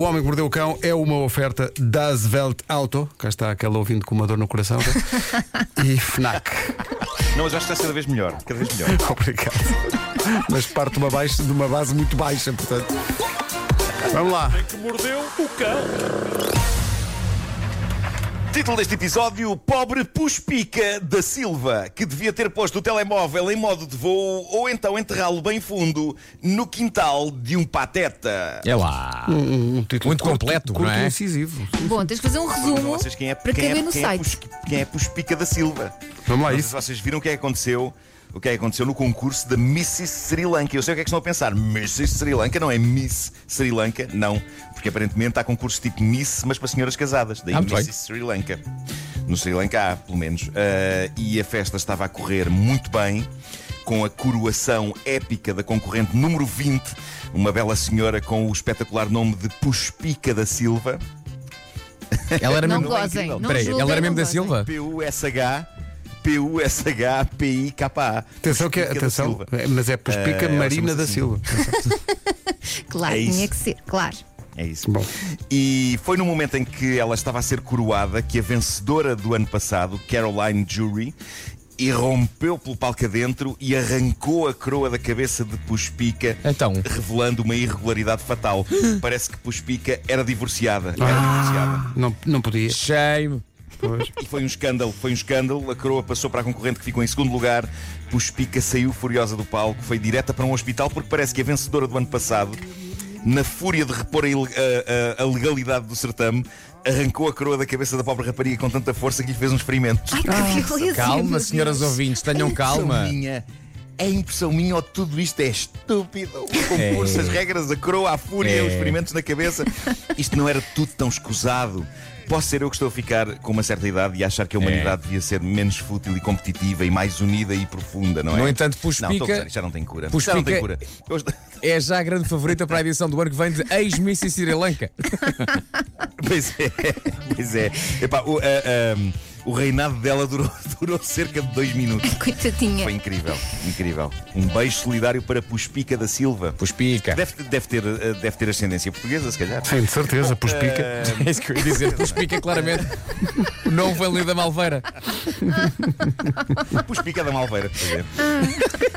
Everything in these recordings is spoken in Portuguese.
O Homem que Mordeu o Cão é uma oferta das Welt Auto. Cá está aquela ouvindo com uma dor no coração. e FNAC. Não, mas acho que está cada vez melhor. Cada vez melhor. Obrigado. Mas parte de uma, baixa, de uma base muito baixa, portanto. Vamos lá. que mordeu o cão. Título deste episódio: Pobre Puspica da Silva, que devia ter posto o telemóvel em modo de voo ou então enterrá-lo bem fundo no quintal de um pateta. É lá. Um, um título Muito curto, completo, curto não é? incisivo. Bom, tens de fazer um resumo Vocês, quem é, para quem é- caber no quem é site. Pus- quem é Puspica da Silva? Vamos lá, isso. se vocês viram o que é que aconteceu. O que é que aconteceu no concurso da Mrs. Sri Lanka? Eu sei o que é que estão a pensar. Mrs. Sri Lanka não é Miss Sri Lanka, não. Porque aparentemente há concursos tipo Miss, mas para senhoras casadas. Daí Ah, bem. Sri Lanka. No Sri Lanka há, pelo menos. Ah, e a festa estava a correr muito bem, com a coroação épica da concorrente número 20, uma bela senhora com o espetacular nome de Puspica da Silva. Ela era Não mesmo. gozem, não Peraí, julguem, ela era não mesmo da gozem. Silva? P-U-S-H. P-U-S-H-P-I-K-A. Atenção, que, é- atenção Silva. é, mas é Puspica Ah, ela Marina da assim. Silva. Claro, É tinha que ser, claro. É isso. Bom. E foi no momento em que ela estava a ser coroada que a vencedora do ano passado, Caroline Jury, irrompeu pelo palco adentro e arrancou a coroa da cabeça de Puspica, Então. revelando uma irregularidade fatal. Parece que Puspica era divorciada. Era Ah. divorciada. Não, não podia. Shame. Pois. E foi um escândalo, foi um escândalo. A coroa passou para a concorrente que ficou em segundo lugar. Puspica saiu furiosa do palco, foi direta para um hospital porque parece que a vencedora do ano passado, na fúria de repor a, a- a- legalidade do certame, arrancou a coroa da cabeça da pobre rapariga com tanta força que lhe fez um experimento. Ai, que violência. Calma, senhoras ouvintes, tenham É calma. impressão minha. É impressão minha ou tudo isto é estúpido? O concurso, É. as regras, a coroa, a fúria, É. os experimentos na cabeça. Isto não era tudo tão escusado. Posso ser eu que estou a ficar com uma certa idade e achar que a humanidade devia ser menos fútil e competitiva e mais unida e profunda, não é? No entanto, Não, estou a Puspica gozar, isto já não tem cura. Puspica- Já não tem cura. Eu- é já a grande favorita para a edição do ano que vem de ex-Miss Sri Lanka. Pois é, pois é. Epá, o, a- a- o reinado dela durou, durou cerca de dois minutos. Coitadinha. Foi incrível, incrível. Um beijo solidário para Puspica da Silva. Puspica. Deve, deve, ter, eh, deve ter ascendência portuguesa, se calhar. Sim, de certeza, Puspica. É isso que eu ia dizer. Puspica, claramente. O nome foi ali da Malveira. Puspica da Malveira, por exemplo.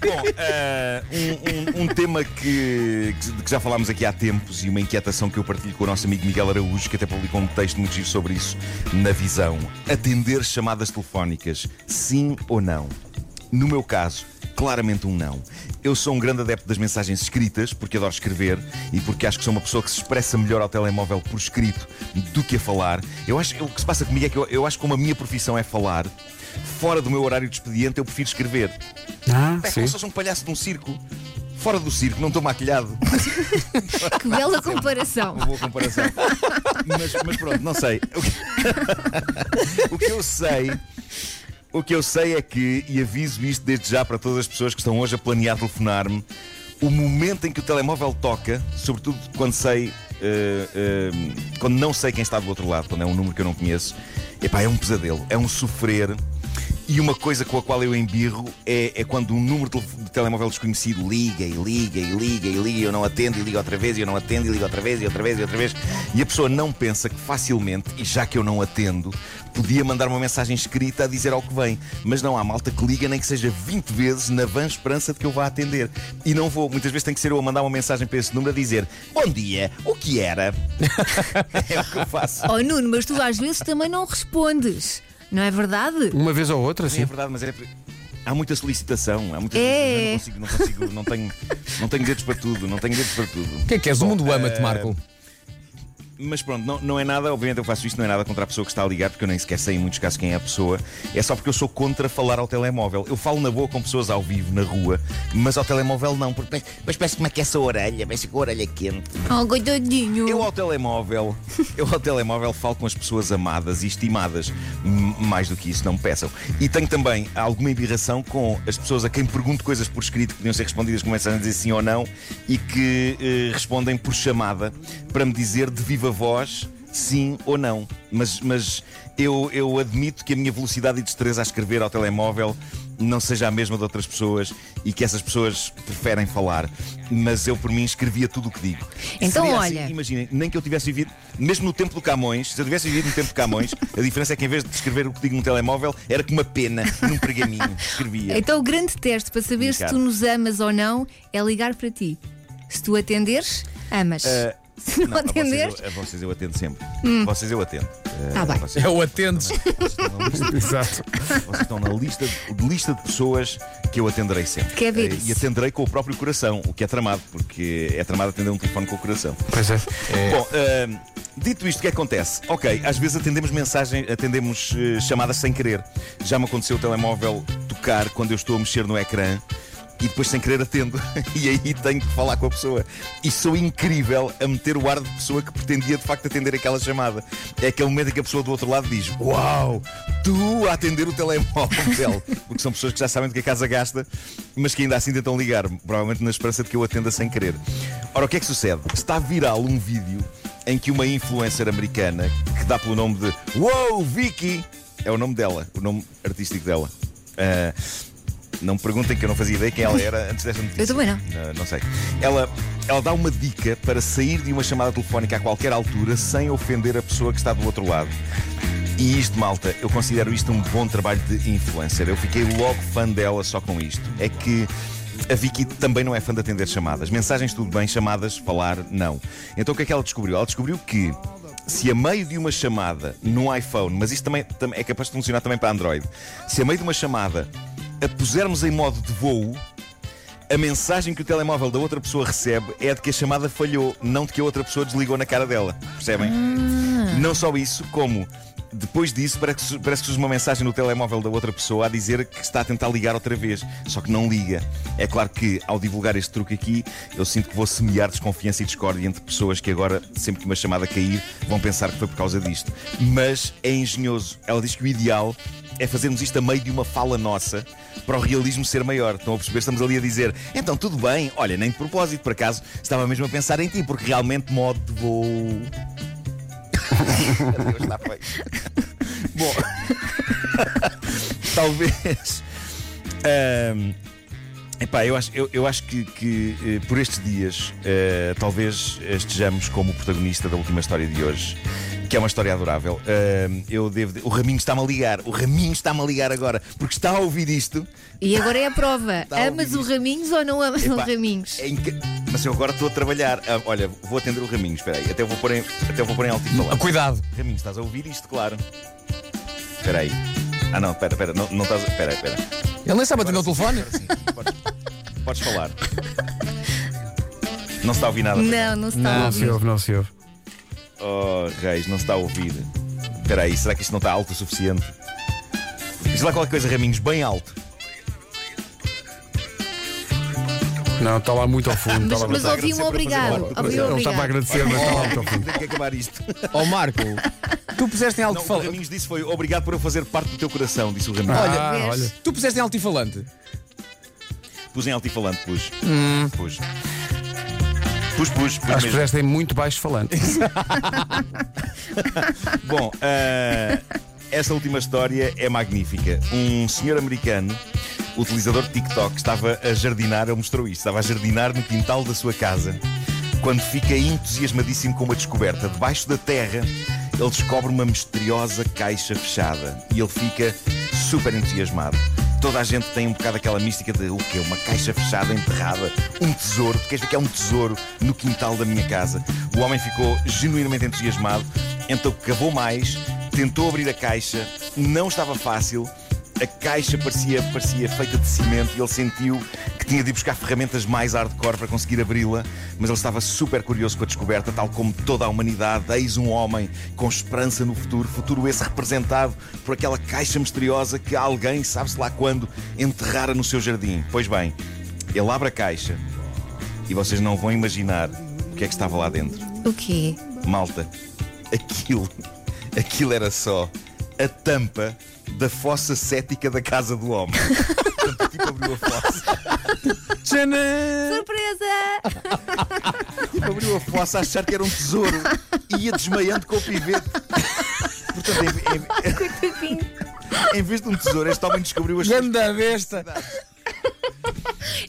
Bom, eh, um, um- um tema que, que já falámos aqui há tempos e uma inquietação que eu partilho com o nosso amigo Miguel Araújo, que até publicou um texto muito giro sobre isso na visão. Atender chamadas telefónicas, sim ou não? No meu caso, claramente um não. Eu sou um grande adepto das mensagens escritas, porque adoro escrever e porque acho que sou uma pessoa que se expressa melhor ao telemóvel por escrito do que a falar. Eu acho, o que se passa comigo é que eu, eu acho que como a minha profissão é falar, fora do meu horário de expediente eu prefiro escrever. Ah, É sim. como se fosse um palhaço de um circo. Fora do circo, não estou maquilhado. Que bela comparação. Uma boa comparação. mas, mas pronto, não sei. O que, o que eu sei. O que eu sei é que, e aviso isto desde já para todas as pessoas que estão hoje a planear telefonar-me, o momento em que o telemóvel toca, sobretudo quando sei. eh, eh, quando não sei quem está do outro lado, quando é um número que eu não conheço, epá, é um pesadelo, é um sofrer. E uma coisa com a qual eu embirro é, é quando um número de telemóvel desconhecido liga e liga e liga e liga e eu não atendo e liga outra vez e eu não atendo e liga outra vez e outra vez e outra vez e a pessoa não pensa que facilmente, e já que eu não atendo, podia mandar uma mensagem escrita a dizer ao que vem. Mas não há malta que liga nem que seja 20 vezes na vã esperança de que eu vá atender. E não vou, muitas vezes tem que ser eu a mandar uma mensagem para esse número a dizer Bom dia, o que era? é o que eu faço. Oh Nuno, mas tu às vezes também não respondes. Não é verdade? Uma vez ou outra, Sim, é verdade, mas é. Há muita solicitação, há muita É. Eu não consigo, não consigo, não tenho, não tenho dedos para tudo, não tenho dedos para tudo. O que é que és? O mundo ama-te, eh, Marco. Mas pronto, não, não é nada, obviamente eu faço isto, não é nada contra a pessoa que está a ligar, porque eu nem sequer sei em muitos casos quem é a pessoa. É só porque eu sou contra falar ao telemóvel. Eu falo na boa com pessoas ao vivo, na rua, mas ao telemóvel não, porque mas parece que me aquece a orelha, parece com a orelha quente. Oh, coitadinho. Eu ao telemóvel, eu ao telemóvel falo com as pessoas amadas e estimadas. Mais do que isso, não me peçam. E tenho também alguma embirração com as pessoas a quem pergunto coisas por escrito que podiam ser respondidas com mensagem a dizer sim ou não e que eh, respondem por chamada para me dizer de viva voz sim ou não. Mas, mas eu, eu admito que a minha velocidade e destreza a escrever ao telemóvel não seja a mesma de outras pessoas e que essas pessoas preferem falar. Mas eu, por mim, escrevia tudo o que digo. Então, Seria assim, olha. imaginem, nem que eu tivesse vivido, mesmo no tempo do Camões, se eu tivesse vivido no tempo do Camões, a diferença é que em vez de escrever o que digo no telemóvel, era com uma pena, num pergaminho. Escrevia. Então o grande teste para saber se tu nos amas ou não é ligar para ti. Se tu atenderes, amas. Ah, se não, Não, a vocês, eu, a vocês eu atendo sempre. Vocês eu atendo. Eh, Tá bem. Vocês, É o atendes. vocês estão na lista, Exato. vocês estão na lista, de lista de pessoas que eu atenderei sempre. Quer ver Eh? E atenderei com o próprio coração, o que é tramado, porque é tramado atender um telefone com o coração. Pois é. Bom, ahm, dito isto, o que acontece? Ok, às vezes atendemos mensagem, atendemos eh, chamadas sem querer. Já me aconteceu o telemóvel tocar quando eu estou a mexer no ecrã. E depois sem querer atendo E aí tenho que falar com a pessoa E sou incrível a meter o ar de pessoa Que pretendia de facto atender aquela chamada É aquele momento em que a pessoa do outro lado diz Uau, tu a atender o telemóvel Porque são pessoas que já sabem do que a casa gasta Mas que ainda assim tentam ligar Provavelmente na esperança de que eu atenda sem querer Ora, o que é que sucede? Está viral um vídeo em que uma influencer americana que dá pelo nome de Wow, Vicky é o nome dela, o nome artístico dela. Ah, não me perguntem que eu não fazia ideia quem ela era antes desta notícia. Eu também não. Ah, não sei. Ela, ela dá uma dica para sair de uma chamada telefónica a qualquer altura sem ofender a pessoa que está do outro lado. E isto, malta, eu considero isto um bom trabalho de influencer. Eu fiquei logo fã dela só com isto. É que a Vicky também não é fã de atender chamadas. Mensagens, tudo bem, chamadas, falar, não. Então o que é que ela descobriu? Ela descobriu que se a meio de uma chamada no iPhone, mas isto também, tam- é capaz de funcionar também para Android, se a meio de uma chamada a pusermos em modo de voo, a mensagem que o telemóvel da outra pessoa recebe é de que a chamada falhou, não de que a outra pessoa desligou na cara dela. Percebem? Não só isso, como depois disso parece que, parece que surge uma mensagem no telemóvel da outra pessoa a dizer que está a tentar ligar outra vez, só que não liga. É claro que ao divulgar este truque aqui, eu sinto que vou semear desconfiança e discórdia entre pessoas que agora, sempre que uma chamada cair, vão pensar que foi por causa disto. Mas é engenhoso. Ela diz que o ideal é fazermos isto a meio de uma fala nossa para o realismo ser maior. Estão a perceber? Estamos ali a dizer, então tudo bem, olha, nem de propósito, por acaso estava mesmo a pensar em ti, porque realmente modo de voo. Adeus, está feito. Bom, talvez. ahm, epá, eu acho, eu, eu acho que, que, eh, por estes dias eh, talvez estejamos como protagonista da última história de hoje, que é uma história adorável. Ahm, eu devo, o Raminho está-me a ligar, o Raminho está-me a ligar agora, porque está a ouvir isto. E agora é a prova. Amas ouvir o. Raminhos ou não amas o Raminhos? é inca- Mas eu agora estou a trabalhar. Ah, olha, vou atender o Raminho, espera aí, até vou pôr em, até vou pôr em alto e falar. Cuidado. Raminho, estás a ouvir isto, claro. Espera aí. Ah não, espera, espera, não, não estás a... Espera, espera. Ele nem sabe atender o telefone. Sim, podes, podes falar. Não se está a ouvir nada. Não, não se está a Não se ouvir. ouve, não se ouve. Oh, Reis, não se está a ouvir. Espera aí, será que isto não está alto o suficiente? Diz lá qualquer coisa, Raminhos, bem alto. Não, está lá muito ao fundo. Mas, está lá mas muito... ouvi um obrigado. Ouvi um Ele estava a obrigado. agradecer, mas está lá muito ao fundo. Tem que acabar isto. Ó Marco, tu puseste em Não, o alto-falante. Raminhos disse foi obrigado por eu fazer parte do teu coração, disse o Raminhos. Ah, vês? olha. Tu puseste em altifalante. Pus em altifalante, pus. Pus. Pus, pus, pus Acho que fizeste em muito baixo falante. Bom, ah, esta última história é magnífica. Um senhor americano, utilizador de TikTok, estava a jardinar, ele mostrou isto, estava a jardinar no quintal da sua casa, quando fica entusiasmadíssimo com uma descoberta. Debaixo da terra, ele descobre uma misteriosa caixa fechada e ele fica super entusiasmado. Toda a gente tem um bocado aquela mística de o quê? Uma caixa fechada, enterrada, um tesouro. Tu queres ver que é um tesouro no quintal da minha casa? O homem ficou genuinamente entusiasmado, então cavou mais, tentou abrir a caixa, não estava fácil. A caixa parecia, parecia feita de cimento e ele sentiu tinha de ir buscar ferramentas mais hardcore para conseguir abri-la, mas ele estava super curioso com a descoberta, tal como toda a humanidade. Eis um homem com esperança no futuro, futuro esse representado por aquela caixa misteriosa que alguém, sabe-se lá quando, enterrara no seu jardim. Pois bem, ele abre a caixa e vocês não vão imaginar o que é que estava lá dentro. O quê? Malta, aquilo, aquilo era só a tampa da fossa cética da casa do homem. Portanto, tipo abriu a fossa, Tchanã! Surpresa! tipo abriu a fossa a achar que era um tesouro e ia desmaiando com o pivete. Portanto, em, em- Em vez de um tesouro, este homem descobriu as suas Ganda besta!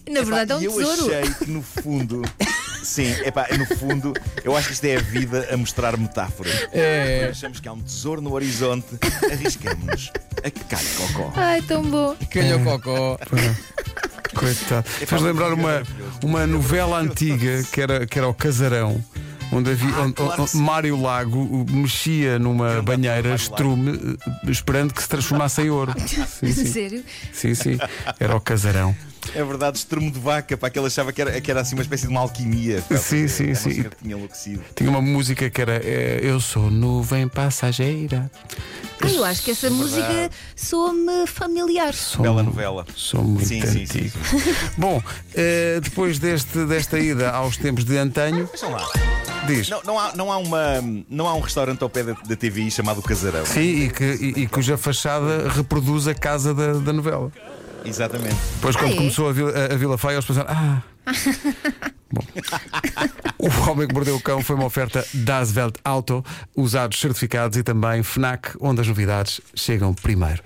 Na verdade é um E eu tesouro. achei que no fundo. Sim, epá, no fundo, eu acho que isto é a vida a mostrar metáforas. É. Achamos que há um tesouro no horizonte, arriscamos-nos a que cai cocó. Ai, tão bom. Calhou cocó. Coitado. Fez lembrar uma, uma novela antiga que era, que era o Casarão. Onde havia, Ah, onde- claro que onde sim. Mário Lago mexia numa banheira, estrume, uh, esperando que se transformasse em ouro. Sim, sim. Sério? sim, sim. Era o Casarão. É verdade, estrumo de vaca, para que ele achava que era, que era assim uma espécie de uma alquimia. Sim, sim, sim. tinha enlouquecido. Tinha uma música que era eh, Eu sou nuvem passageira. Ai, eu acho que essa música soa-me familiar. Sou, Bela novela. Sou muito Sim, sim, antigo. sim. Bom, eh, depois deste, desta ida aos tempos de antanho, Vejam lá. diz. Não, não, há, não, há uma, não há um restaurante ao pé da, da TVI chamado Casarão. Sim, e, que, e, e cuja fachada reproduz a casa da, da novela. Exatamente. Depois, quando Ah, é? começou a Vila, a, Vila Feia, eles pensaram: Ah. Bom. O Homem que Mordeu o Cão foi uma oferta Das Welt Auto, usados certificados e também FNAC, onde as novidades chegam primeiro.